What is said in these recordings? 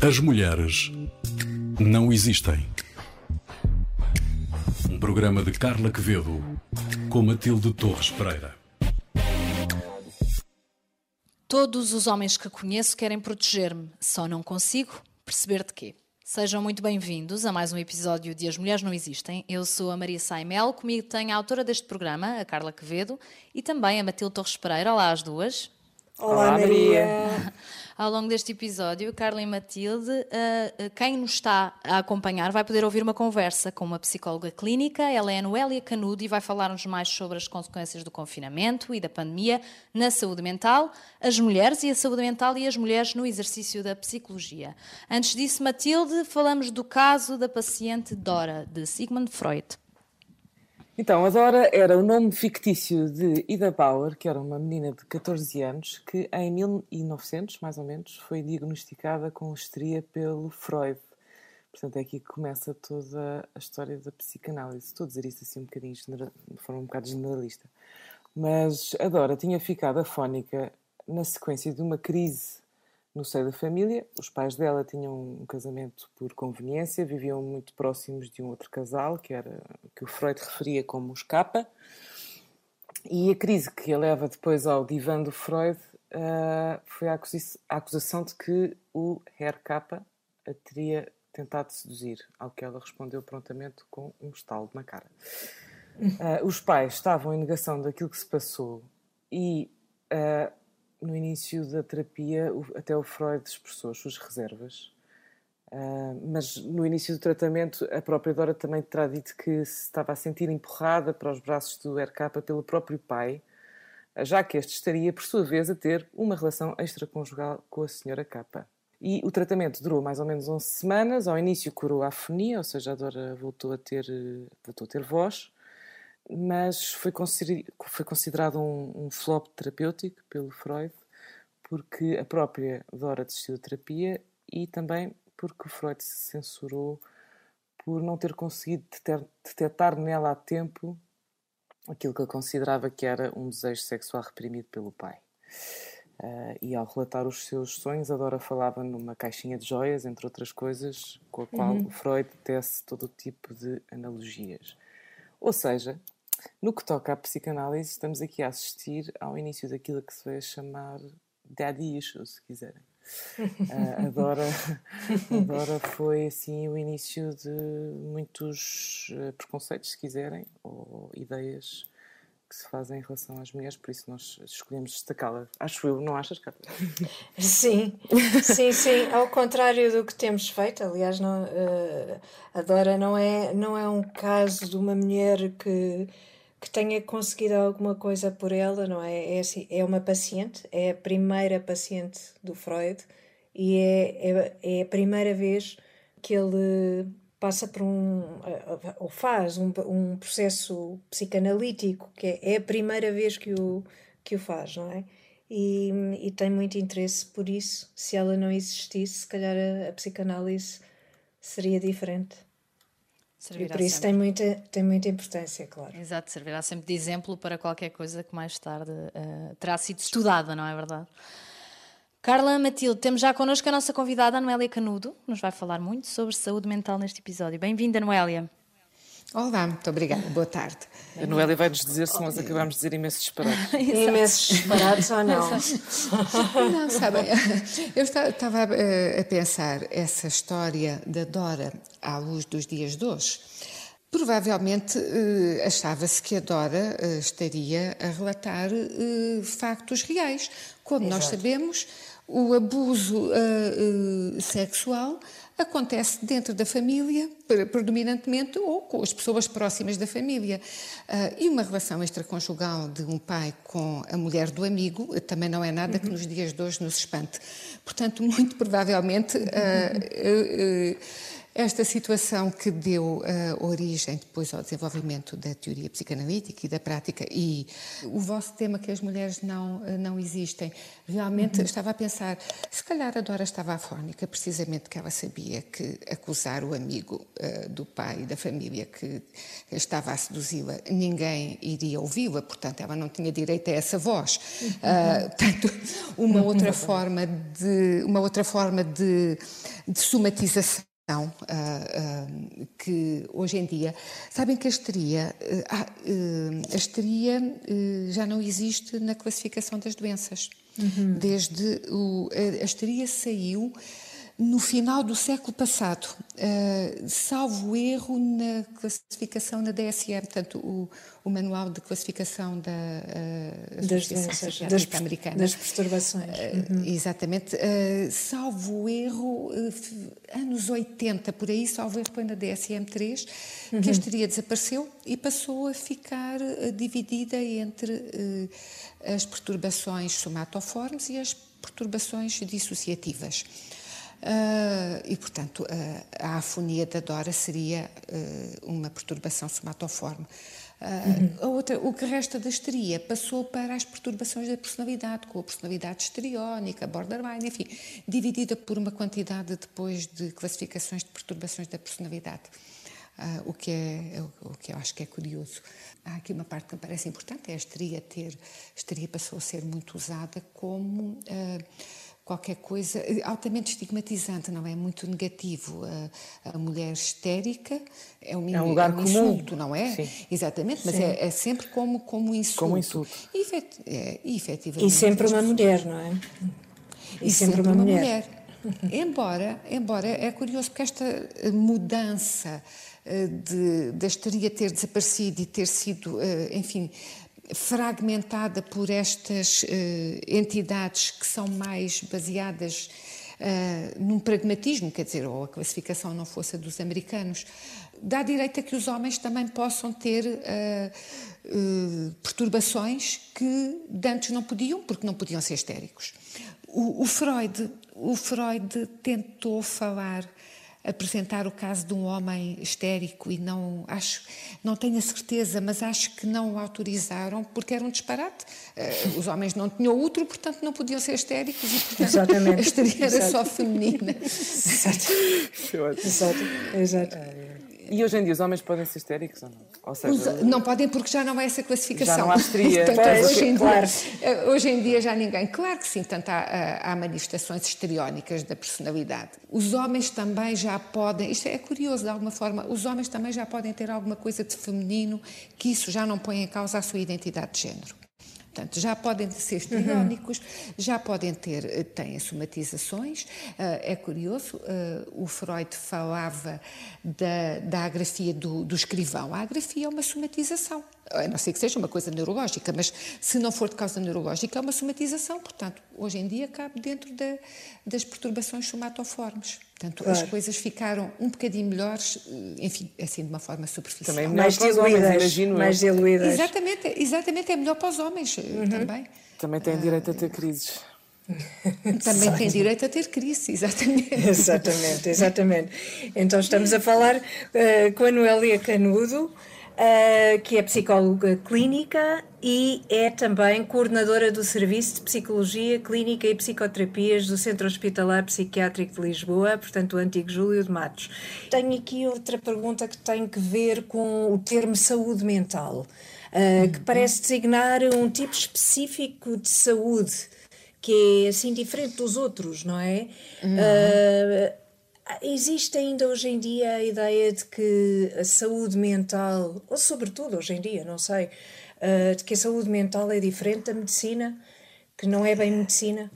As mulheres não existem. Um programa de Carla Quevedo com Matilde Torres Pereira. Todos os homens que conheço querem proteger-me, só não consigo perceber de quê. Sejam muito bem-vindos a mais um episódio de As Mulheres Não Existem. Eu sou a Maria Saimel, comigo tem a autora deste programa, a Carla Quevedo, e também a Matilde Torres Pereira. Olá às duas. Olá, Olá Maria. Ao longo deste episódio, Carla e Matilde, uh, quem nos está a acompanhar vai poder ouvir uma conversa com uma psicóloga clínica, ela é a Noélia Canudo e vai falar-nos mais sobre as consequências do confinamento e da pandemia na saúde mental, as mulheres e a saúde mental e as mulheres no exercício da psicologia. Antes disso, Matilde, falamos do caso da paciente Dora, de Sigmund Freud. Então, a Dora era o nome fictício de Ida Bauer, que era uma menina de 14 anos, que em 1900, mais ou menos, foi diagnosticada com histeria pelo Freud. Portanto, é aqui que começa toda a história da psicanálise. Estou a dizer isto assim um bocadinho, de forma um bocado generalista. Mas a Dora tinha ficado afónica na sequência de uma crise no seio da família. Os pais dela tinham um casamento por conveniência, viviam muito próximos de um outro casal, que era que o Freud referia como os Kappa. E a crise que a leva depois ao divã do Freud uh, foi a, acusação de que o Herr Kappa a teria tentado seduzir, ao que ela respondeu prontamente com um estalo na cara. Uh, os pais estavam em negação daquilo que se passou e uh, no início da terapia, até o Freud expressou as suas reservas, uh, mas no início do tratamento, a própria Dora também terá dito que se estava a sentir empurrada para os braços do RK pelo próprio pai, já que este estaria, por sua vez, a ter uma relação extraconjugal com a senhora K. E o tratamento durou mais ou menos 11 semanas. Ao início curou a afonia, ou seja, a Dora voltou a ter, voltou a ter voz mas foi, considerado um, um, flop terapêutico pelo Freud, porque a própria Dora desistiu da terapia e também porque o Freud se censurou por não ter conseguido detectar nela a tempo aquilo que ele considerava que era um desejo sexual reprimido pelo pai. Uh, e ao relatar os seus sonhos, a Dora falava numa caixinha de joias, entre outras coisas, com a qual uhum. o Freud tece todo o tipo de analogias. Ou seja, no que toca à psicanálise, estamos aqui a assistir ao início daquilo que se vai chamar daddy issues, se quiserem. Uh, a, Dora, a Dora foi assim o início de muitos uh, preconceitos, se quiserem, ou ideias que se fazem em relação às mulheres, por isso nós escolhemos destacá-la. Acho eu, não achas, Carla? Sim, sim, sim. Ao contrário do que temos feito, aliás, não, uh, a Dora não é, não é um caso de uma mulher que que tenha conseguido alguma coisa por ela, não é? É, assim, é uma paciente, é a primeira paciente do Freud e é, é, é a primeira vez que ele passa por um, ou faz um, um processo psicanalítico, que é, é a primeira vez que o, que o faz, não é? E, e tem muito interesse por isso. Se ela não existisse, se calhar a, a psicanálise seria diferente. Servirá e por isso sempre. tem muita, tem muita importância, claro. Exato, servirá sempre de exemplo para qualquer coisa que mais tarde uh, terá sido estudada, não é verdade? Carla Matilde, temos já connosco a nossa convidada, Noélia Canudo, que nos vai falar muito sobre saúde mental neste episódio. Bem-vinda, Noélia. Olá, muito obrigada. Boa tarde. A Noélia vai nos dizer se nós acabamos de dizer imensos disparados. imensos disparados ou não? não, sabem, eu estava a pensar essa história da Dora à luz dos dias de hoje. Provavelmente eh, achava-se que a Dora eh, estaria a relatar eh, factos reais. Como Exato. nós sabemos, o abuso sexual acontece dentro da família, predominantemente, ou com as pessoas próximas da família. Uh, e uma relação extraconjugal de um pai com a mulher do amigo também não é nada uhum. que nos dias de hoje nos espante. Portanto, muito provavelmente. Uh, uh, esta situação que deu uh, origem depois ao desenvolvimento da teoria psicanalítica e da prática e o vosso tema que as mulheres não, uh, não existem, realmente uhum. estava a pensar, se calhar a Dora estava afónica, precisamente que ela sabia que acusar o amigo uh, do pai e da família que estava a seduzi-la, ninguém iria ouvi-la, portanto ela não tinha direito a essa voz. Uhum. portanto, uma outra forma de, uma outra forma de, de somatização uh, uh, que hoje em dia sabem que a histeria, uh, a histeria já não existe na classificação das doenças. Uhum. Desde o, a histeria saiu no final do século passado, uh, salvo erro na classificação na DSM, portanto, o, o Manual de Classificação da uh, das doenças das, Americana. Das perturbações. Uh, uhum. Exatamente. salvo erro, anos 80, por aí, salvo erro, foi na DSM-3, uhum. que a histeria desapareceu e passou a ficar dividida entre as perturbações somatoformes e as perturbações dissociativas. Uh, e, portanto, uh, a afonia da Dora seria uh, uma perturbação somatoforme. Uhum. A outra, o que resta da histeria passou para as perturbações da personalidade, com a personalidade histriónica, borderline, enfim, dividida por uma quantidade depois de classificações de perturbações da personalidade. o, que é, o que eu acho que é curioso. Há aqui uma parte que me parece importante, é a histeria ter, a histeria passou a ser muito usada como qualquer coisa eh, altamente estigmatizante, não é? Muito negativo. A, a mulher histérica é um, é um lugar é um comum. insulto, não é? Sim. Exatamente, mas é, é, sempre como, como insulto. Como insulto. E, efet, é, efetivamente, e sempre uma mulher, não é? E, e sempre, sempre, uma, mulher. mulher. embora, embora é curioso porque esta mudança eh, de, da histeria ter desaparecido e ter sido, eh, enfim, fragmentada por estas uh, entidades que são mais baseadas uh, num pragmatismo, quer dizer, ou a classificação não fosse a dos americanos, dá direito a que os homens também possam ter uh, perturbações que antes não podiam, porque não podiam ser histéricos. O, o Freud, o Freud tentou falar apresentar o caso de um homem histérico e não acho, não tenho a certeza, mas acho que não o autorizaram porque era um disparate. Uh, os homens não tinham útero, portanto não podiam ser histéricos e portanto Exatamente. a histeria era Exato. só feminina. Exato. Exato. Exato. E hoje em dia os homens podem ser histéricos ou não? Ou seja, os, não podem porque já não é essa classificação. Já não há histeria. Portanto, hoje, em dia, claro. Eh, hoje em dia já ninguém. Claro que sim, tanto há, há manifestações histriónicas da personalidade. Os homens também já podem, isto é curioso de alguma forma, os homens também já podem ter alguma coisa de feminino que isso já não põe em causa a sua identidade de género. Portanto, já podem ser histriónicos, uhum. já podem ter, eh, têm somatizações. Uh, é curioso, uh, o Freud falava da, da agrafia do, do escrivão. A agrafia é uma somatização a não ser que seja uma coisa neurológica, mas se não for de causa neurológica, é uma somatização. Portanto, hoje em dia cabe dentro da, das perturbações somatoformes. Portanto, claro. as coisas ficaram um bocadinho melhores, eh, enfim, assim de uma forma superficial. Também mais diluídas, imagino. Mais diluídas. Exatamente, exatamente, é melhor para os homens eh, uhum. também. Também têm direito a ter crises. Também tem direito a ter crise, exatamente. Exatamente, exatamente. Então estamos a falar uh, com a Noélia Canudo, uh, que é psicóloga clínica e é também coordenadora do Serviço de Psicologia Clínica e Psicoterapias do Centro Hospitalar Psiquiátrico de Lisboa, portanto, o antigo Júlio de Matos. Tenho aqui outra pergunta que tem que ver com o termo saúde mental, uh, que parece designar um tipo específico de saúde que é assim diferente dos outros, não é? Uhum. Uh, Existe ainda hoje em dia a ideia de que a saúde mental, ou sobretudo hoje em dia, não sei, uh, de que a saúde mental é diferente da medicina, que não é bem medicina?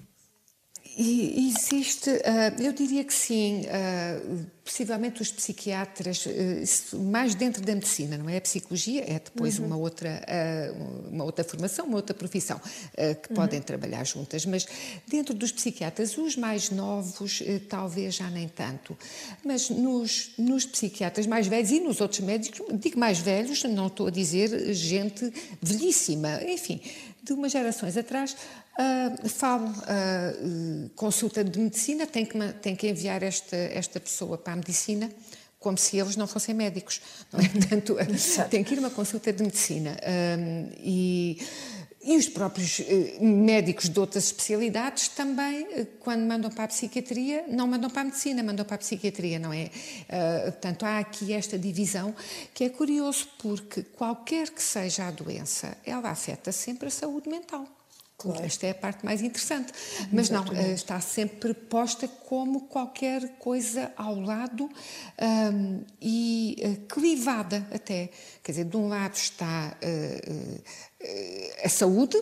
E existe, uh, eu diria que sim, uh, possivelmente os psiquiatras, uh, mais dentro da medicina, não é? A psicologia é depois uhum. uma, outra, uma outra formação, uma outra profissão, que uhum. podem trabalhar juntas, mas dentro dos psiquiatras, os mais novos, talvez já nem tanto, mas nos, nos psiquiatras mais velhos e nos outros médicos, digo mais velhos, não estou a dizer gente velhíssima, enfim, de umas gerações atrás, Uh, falo, uh, consulta de medicina, tem que, tem que enviar esta, esta pessoa para a medicina, como se eles não fossem médicos. Não é? Portanto, tem que ir uma consulta de medicina. e e os próprios eh, médicos de outras especialidades também, eh, quando mandam para a psiquiatria, não mandam para a medicina, mandam para a psiquiatria, não é? Uh, portanto, há aqui esta divisão que é curioso, porque qualquer que seja a doença, ela afeta sempre a saúde mental. Claro. Esta é a parte mais interessante. Mas Exatamente. não, está sempre posta como qualquer coisa ao lado um, e clivada até. Quer dizer, de um lado está uh, uh, a saúde,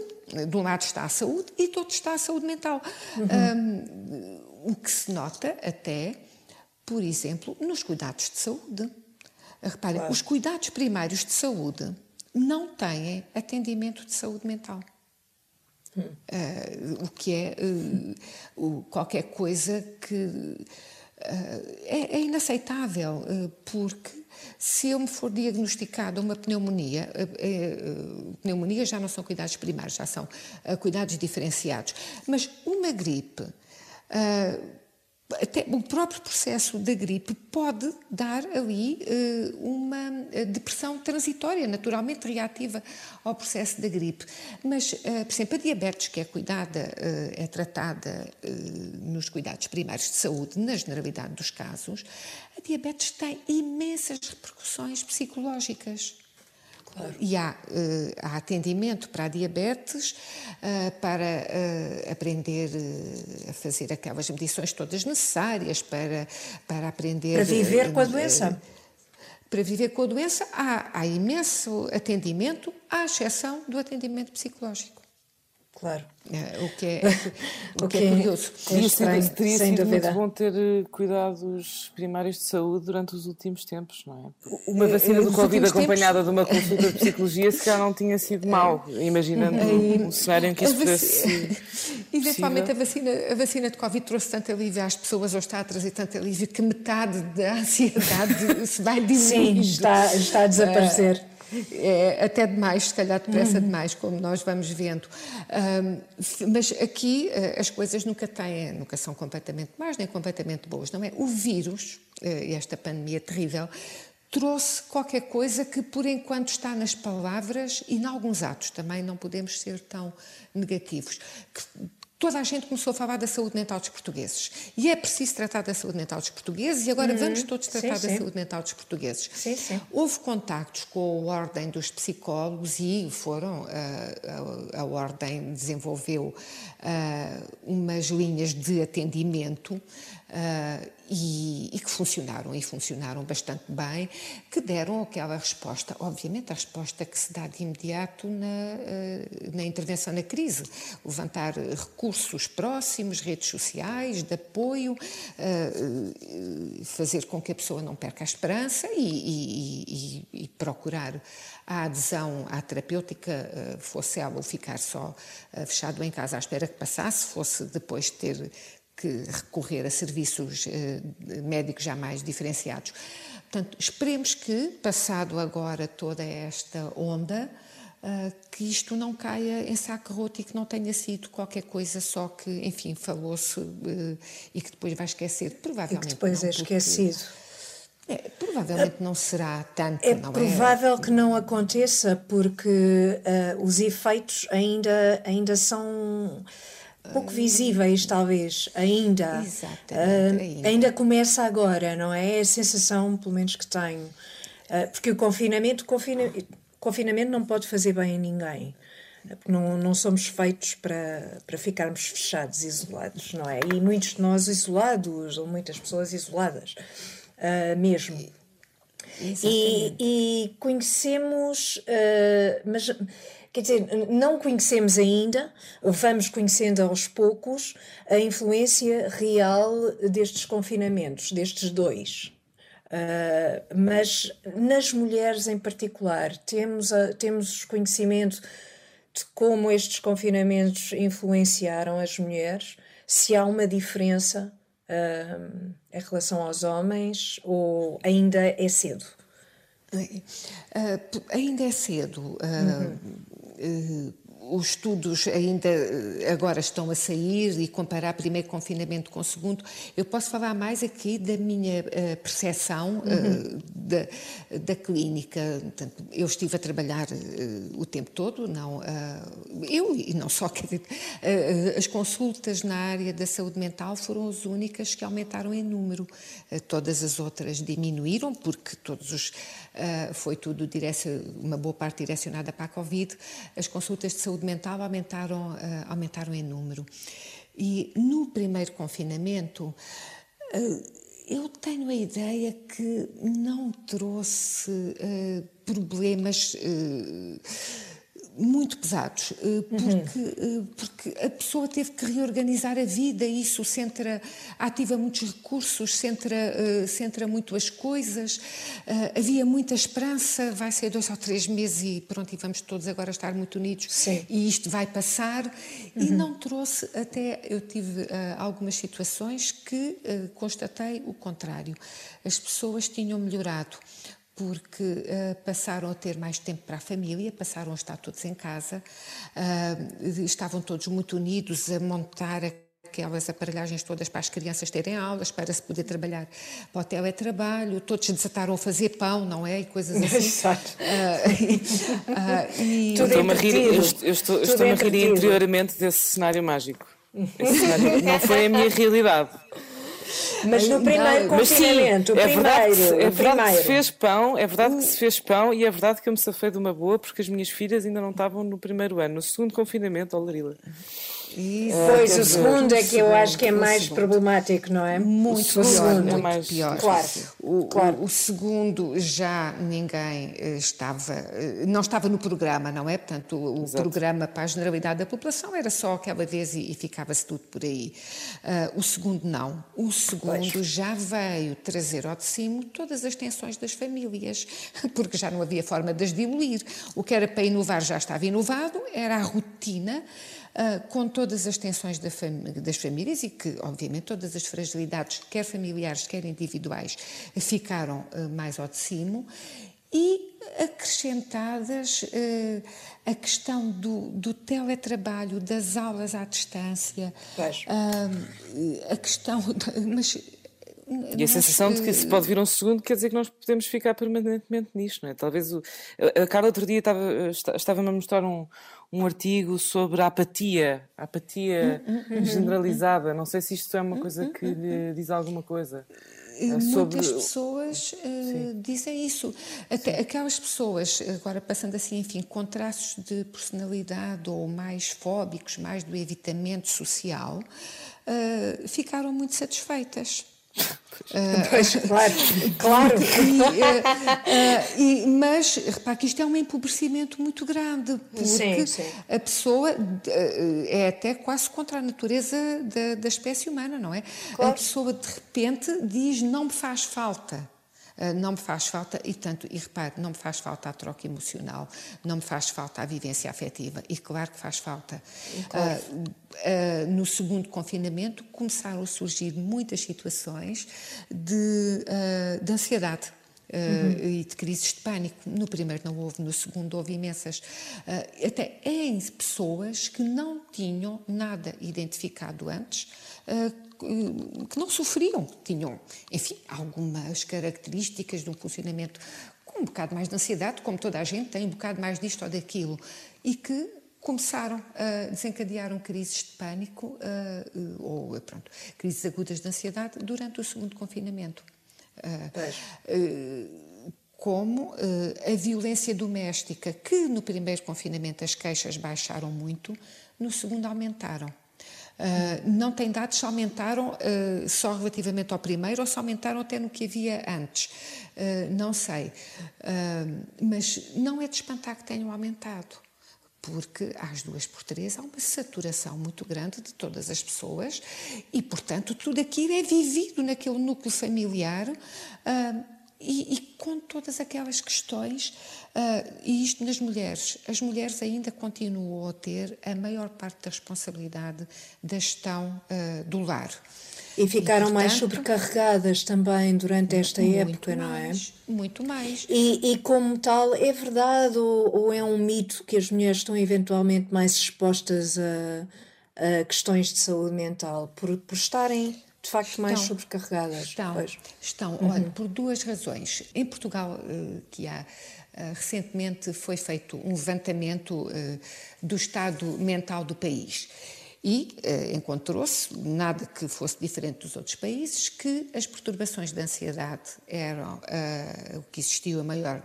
de um lado está a saúde e do outro está a saúde mental. Uhum. Um, o que se nota até, por exemplo, nos cuidados de saúde. Reparem, claro. os cuidados primários de saúde não têm atendimento de saúde mental. Uh, o que é uh, o, qualquer coisa que uh, é, é, inaceitável, porque se eu me for diagnosticada uma pneumonia, pneumonia já não são cuidados primários, já são cuidados diferenciados, mas uma gripe até o próprio processo da gripe pode dar ali uh, uma eh, depressão transitória, naturalmente reativa ao processo da gripe. Mas, uh, por exemplo, a diabetes, que é cuidada, é tratada nos cuidados primários de saúde, na generalidade dos casos, a diabetes tem imensas repercussões psicológicas. Claro. E há, uh, há, atendimento para a diabetes, uh, para uh, aprender a fazer aquelas medições todas necessárias, para, para aprender. Para viver com a doença. para viver com a doença, há, há imenso atendimento, à exceção do atendimento psicológico. Claro. É, o que é, o que é curioso. Teria sido, teria sido muito bom ter eh, cuidados primários de saúde durante os últimos tempos, não é? Uma vacina do Covid acompanhada tempos... de uma consulta de psicologia se calhar não tinha sido mal, imaginando um, um cenário em que isso pudesse. Eventualmente a vacina, a vacina de Covid trouxe tanto alívio às pessoas, ou está a trazer tanto alívio, que metade da ansiedade se vai diminuindo. Sim, está, está a desaparecer. Uh, é até demais, se calhar depressa uhum. demais, como nós vamos vendo. Um, mas aqui eh, as coisas nunca têm, nunca são completamente más nem completamente boas, não é? O vírus, eh, esta pandemia terrível, trouxe qualquer coisa que por enquanto está nas palavras e em alguns atos também não podemos ser tão negativos. Que toda a gente começou a falar da saúde mental dos portugueses. E é preciso tratar da saúde mental dos portugueses e agora uhum. vamos todos tratar sim, da sim. saúde mental dos portugueses. Sim, sim. Houve contactos com a Ordem dos Psicólogos e foram, a, eh, a, a Ordem desenvolveu uh, umas linhas de atendimento uh, e, e, que funcionaram, e funcionaram bastante bem, que deram aquela resposta, obviamente a resposta que se dá de imediato na, na intervenção na crise, levantar recursos próximos, redes sociais, de apoio, uh, fazer com que a pessoa não perca a esperança e, e, e procurar a adesão à terapêutica, fosse ela ficar só fechado em casa à espera que passasse, fosse depois ter que recorrer a serviços eh, médicos já mais diferenciados. Portanto, esperemos que, passado agora toda esta onda, Uh, que isto não caia em saco roto e que não tenha sido qualquer coisa só que, enfim, falou-se uh, e que depois vai esquecer. Provavelmente. E que depois não, é esquecido. É, provavelmente não será tanto. É não é? provável é? que não aconteça, porque uh, os efeitos ainda, ainda são pouco visíveis, talvez, ainda. Exatamente. Uh, ainda. ainda. começa agora, não é? É a sensação, pelo menos, que tenho. Uh, porque o confinamento, confina, confinamento não pode fazer bem a ninguém. Não, não somos feitos para, para ficarmos fechados, isolados, não é? E muitos de nós isolados, ou muitas pessoas isoladas, uh, mesmo. E, e, conhecemos, mas Quer dizer, não conhecemos ainda, vamos conhecendo aos poucos, a influência real destes confinamentos, destes dois. Uh, mas nas mulheres em particular, temos, a, temos conhecimento de como estes confinamentos influenciaram as mulheres, se há uma diferença uh, em relação aos homens ou ainda é cedo? Uh, ainda é cedo. Uhum. Os estudos ainda eh, agora estão a sair e comparar primeiro confinamento com o segundo. Eu posso falar mais aqui da minha uh, percepção uh, uhum. da, da clínica. Eu estive a trabalhar o tempo todo, não, eu e não só, dizer, as consultas na área da saúde mental foram as únicas que aumentaram em número. todas as outras diminuíram, porque todos os, foi tudo uma boa parte direcionada para a Covid. As consultas de saúde mental aumentaram, aumentaram em número. E no primeiro confinamento, eu tenho a ideia que não trouxe uh, problemas. Muito pesados, eh, porque, uhum. porque a pessoa teve que reorganizar a vida, isso centra, ativa muitos recursos, centra, centra muito as coisas, havia muita esperança, vai ser dois ou três meses e pronto, e vamos todos agora estar muito unidos Sim. e isto vai passar, uhum. e não trouxe, até eu tive algumas situações que constatei o contrário, as pessoas tinham melhorado porque uh, passaram a ter mais tempo para a família, passaram a estar todos em casa, uh, estavam todos muito unidos a montar aquelas aparelhagens todas para as crianças terem aulas, para se poder trabalhar para o teletrabalho, todos desataram a fazer pão, não é? E coisas assim. Exato. Uh, e... Estou-me a rir, eu estou, eu estou a rir interiormente desse cenário mágico. Cenário, não foi a minha realidade. Mas no primeiro não, confinamento, sim, é verdade, primeiro, é verdade que se fez pão, é verdade que se fez pão e é verdade que eu me safei de uma boa porque as minhas filhas ainda não estavam no primeiro ano. No segundo confinamento, ó Larila. Isso. Pois, o segundo é que eu acho que é mais problemático, não é? Muito o pior, muito é mais pior. Claro. O, claro. O, o, segundo já ninguém eh, estava, eh, não estava no programa, não é? Portanto, o, o programa para a generalidade da população era só aquela vez e, e ficava-se tudo por aí. Uh, o segundo não. O segundo pois. já veio trazer ao de cima todas as tensões das famílias, porque já não havia forma de as diluir. O que era para inovar já estava inovado, era a rotina uh, com todas as tensões da fam das famílias e que, obviamente, todas as fragilidades, quer familiares, quer individuais, ficaram uh, mais ao de cima e acrescentadas uh, a questão do, do, teletrabalho, das aulas à distância, uh, a questão. De, mas e a sensação de que se pode vir um segundo quer dizer que nós podemos ficar permanentemente nisto, não é? Talvez o, a Carla outro dia estava, estava-me a mostrar um, um artigo sobre a apatia, a apatia hum, hum, hum, generalizada. Não sei se isto é uma coisa que lhe diz alguma coisa. É sobre... Muitas pessoas uh, dizem isso. Até Sim. aquelas pessoas, agora passando assim, enfim, com traços de personalidade ou mais fóbicos, mais do evitamento social, uh, ficaram muito satisfeitas. Uh, pois, claro, claro. E, uh, uh, e, mas repare que isto é um empobrecimento muito grande, porque sim, sim. a pessoa é até quase contra a natureza da, da espécie humana, não é? Claro. A pessoa de repente diz não me faz falta. Ah, não me faz falta, e tanto, e repare, não me faz falta a troca emocional, não me faz falta a vivência afetiva, e claro que faz falta. Claro. Uh, uh, no segundo confinamento começaram a surgir muitas situações de, uh, de ansiedade. Uh, e de crises de pânico. No primeiro não houve, no segundo houve imensas. Até em pessoas que não tinham nada identificado antes, que não sofriam, tinham, enfim, algumas características de um funcionamento com um bocado mais de ansiedade, como toda a gente tem um bocado mais disto ou daquilo, e que começaram a desencadear crises de pânico uh, ou, pronto, crises agudas de ansiedade durante o segundo confinamento. Uh, como a violência doméstica, que no primeiro confinamento as queixas baixaram muito, no segundo aumentaram. Uh, não tem dados se aumentaram uh, só relativamente ao primeiro ou se aumentaram até no que havia antes. Uh, não sei. mas não é de espantar que tenham aumentado. Porque às duas por três há uma saturação muito grande de todas as pessoas e, portanto, tudo aquilo é vivido naquele núcleo familiar e, e, com todas aquelas questões, uh, e isto nas mulheres, as mulheres ainda continuam a ter a maior parte da responsabilidade da gestão uh, do lar. E ficaram e, portanto, mais sobrecarregadas também durante esta época, mais, não é? Muito mais. E, e como tal, é verdade ou, ou, é um mito que as mulheres estão eventualmente mais expostas a, a questões de saúde mental por, por estarem de facto estão, mais sobrecarregadas. Estão, pois. estão uhum. olha, por duas razões. Em Portugal, eh, que há eh, recentemente foi feito um levantamento eh, do estado mental do país e encontrou-se, nada que fosse diferente dos outros países, que as perturbações de ansiedade eram o que existiu a maior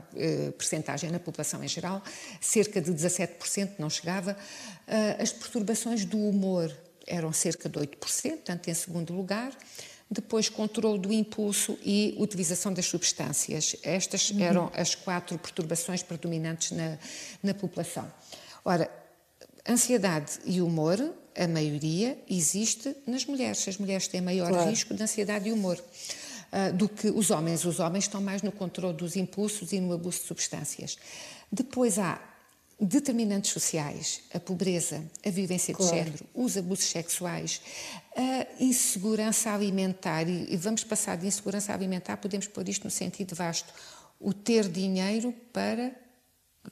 percentagem na população em geral, cerca de 17% não chegava, as perturbações do humor eram cerca de 8%, portanto, em segundo lugar. Depois, controle do impulso e utilização das substâncias. Estas uhum. eram as quatro perturbações predominantes na, na população. Ora, ansiedade e humor, a maioria existe nas mulheres. As mulheres têm maior claro. risco de ansiedade e humor uh, do que os homens. Os homens estão mais no controle dos impulsos e no abuso de substâncias. Depois há determinantes sociais, a pobreza, a vivência claro. de género, os abusos sexuais, a insegurança alimentar, e vamos passar de insegurança alimentar, podemos pôr isto no sentido vasto, o ter dinheiro para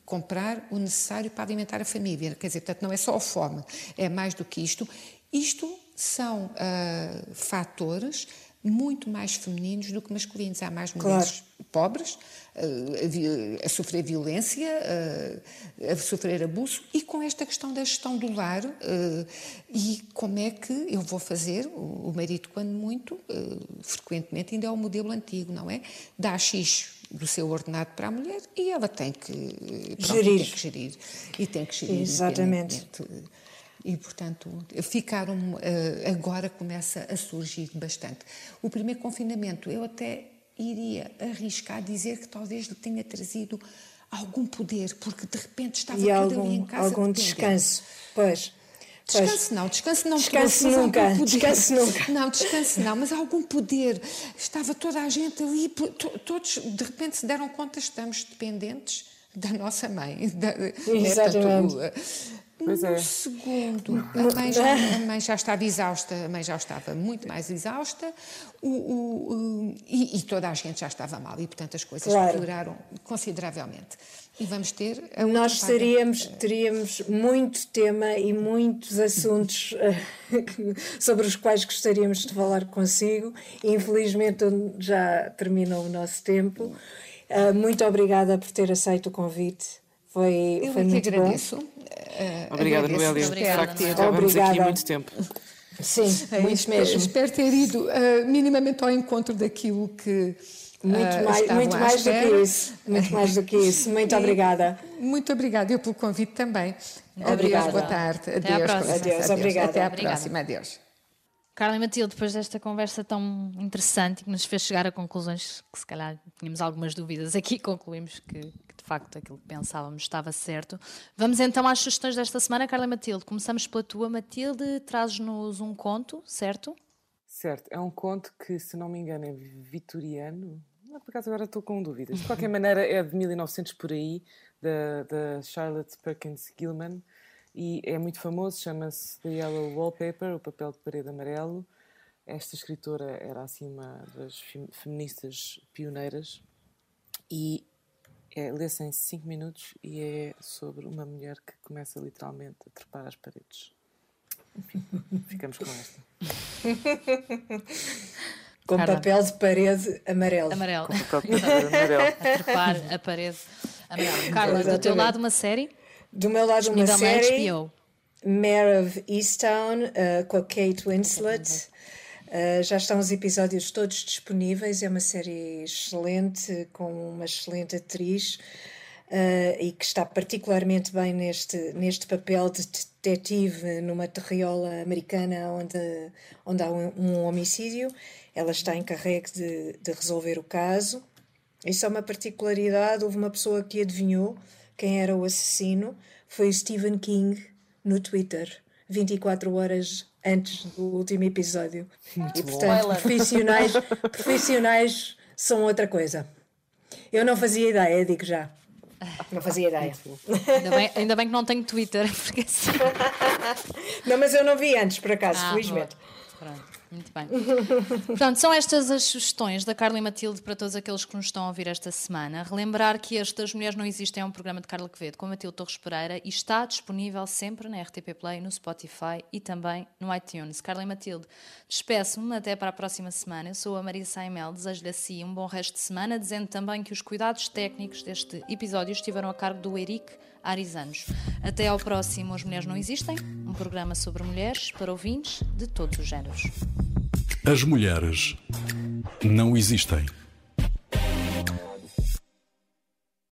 comprar o necessário para alimentar a família. Quer dizer, portanto, não é só a fome, é mais do que isto. Isto são uh, fatores muito mais femininos do que masculinos. Há mais mulheres claro. pobres uh, a, a, sofrer violência, uh, a sofrer abuso e com esta questão da gestão do lar uh, e como é que eu vou fazer, o, o marido quando muito, frequentemente ainda é o modelo antigo, não é? Dá X do seu ordenado para a mulher e ela tem que, pronto, gerir. Tem que gerir. E tem que gerir. Exatamente. E, portanto, ficaram. Eh, agora começa a surgir bastante. O primeiro confinamento, eu até iria arriscar dizer que talvez lhe tenha trazido algum poder, porque de repente estava e tudo algum, ali em casa. Algum descanso, pois. Descanse não, descanse não. Descanse nunca, descanse nunca. Não, descanse não, mas algum poder. Estava toda a gente ali, todos de repente se deram conta, estamos dependentes da nossa mãe. Da, Exatamente. É, Pois é. segundo, a mãe, já, a mãe, já, estava exausta, a mãe já estava muito mais exausta o, o, o, e, e, toda a gente já estava mal e, portanto, as coisas claro. pioraram consideravelmente. E vamos ter. Nós teríamos, teríamos muito tema e muitos assuntos eh, sobre os quais gostaríamos de falar consigo. Infelizmente, já terminou o nosso tempo. Eh, muito obrigada por ter aceito o convite. Foi, Eu foi muito agradeço. bom. Uh, Obrigada, Noélia. De facto, estávamos aqui muito tempo. Sim, é, muito espero, mesmo. Espero ter ido uh, minimamente ao encontro daquilo que. Muito, uh, mais, muito mais do que isso. Muito mais do que isso. Muito obrigada. Muito obrigada. Eu pelo convite também. Obrigada. Boa tarde. Até Adeus. À Adeus. Obrigada. Até à obrigada. próxima. Adeus. Carla e Matilde, depois desta conversa tão interessante que nos fez chegar a conclusões que se calhar tínhamos algumas dúvidas aqui, concluímos que, que, de facto aquilo que pensávamos estava certo. Vamos então às sugestões desta semana, Carla e Matilde. Começamos pela tua, Matilde, trazes-nos um conto, certo? Certo, é um conto que, se não me engano, é vitoriano. Não, por acaso agora estou com dúvidas. De qualquer maneira, é de 1900 por aí, da Charlotte Perkins Gilman e é muito famoso, chama-se The Yellow Wallpaper, o papel de parede amarelo. Esta escritora era assim uma das feministas pioneiras e é, lê-se em 5 minutos e é sobre uma mulher que começa literalmente a trepar as paredes. Enfim, ficamos com esta. com papel de parede amarelo. Amarelo. Com papel de parede amarelo. a trepar a parede amarelo. Carla, do teu lado uma série? Do meu lado, uma série. Mare of Easttown, uh, com a Kate Winslet. Uh, já estão os episódios todos disponíveis. É uma série excelente, com uma excelente atriz uh, e que está particularmente bem neste, neste papel de detetive numa terriola americana onde, onde há um, um homicídio. Ela está encarregue de, de resolver o caso. Isso é uma particularidade. Houve uma pessoa que adivinhou quem era o assassino foi o Stephen King no Twitter, 24 horas antes do último episódio. Muito e portanto, profissionais, profissionais são outra coisa. Eu não fazia ideia, digo já. Não fazia ideia. Ainda bem, ainda bem que não tenho Twitter, porque assim. Não, mas eu não vi antes, por acaso, Ah, felizmente. Pronto, muito bem. Portanto, são estas as sugestões da Carla e Matilde para todos aqueles que nos estão a ouvir esta semana. Relembrar que este As Mulheres Não Existem é um programa de Carla Quevedo com a Matilde Torres Pereira e está disponível sempre na RTP Play, no Spotify e também no iTunes. Carla e Matilde, despeço-me até para a próxima semana. Eu sou a Maria Saimel, desejo-lhe assim um bom resto de semana, dizendo também que os cuidados técnicos deste episódio estiveram a cargo do Eric Arizanos. Até ao próximo As Mulheres Não Existem, um programa sobre mulheres para ouvintes de todos os géneros. As mulheres não existem.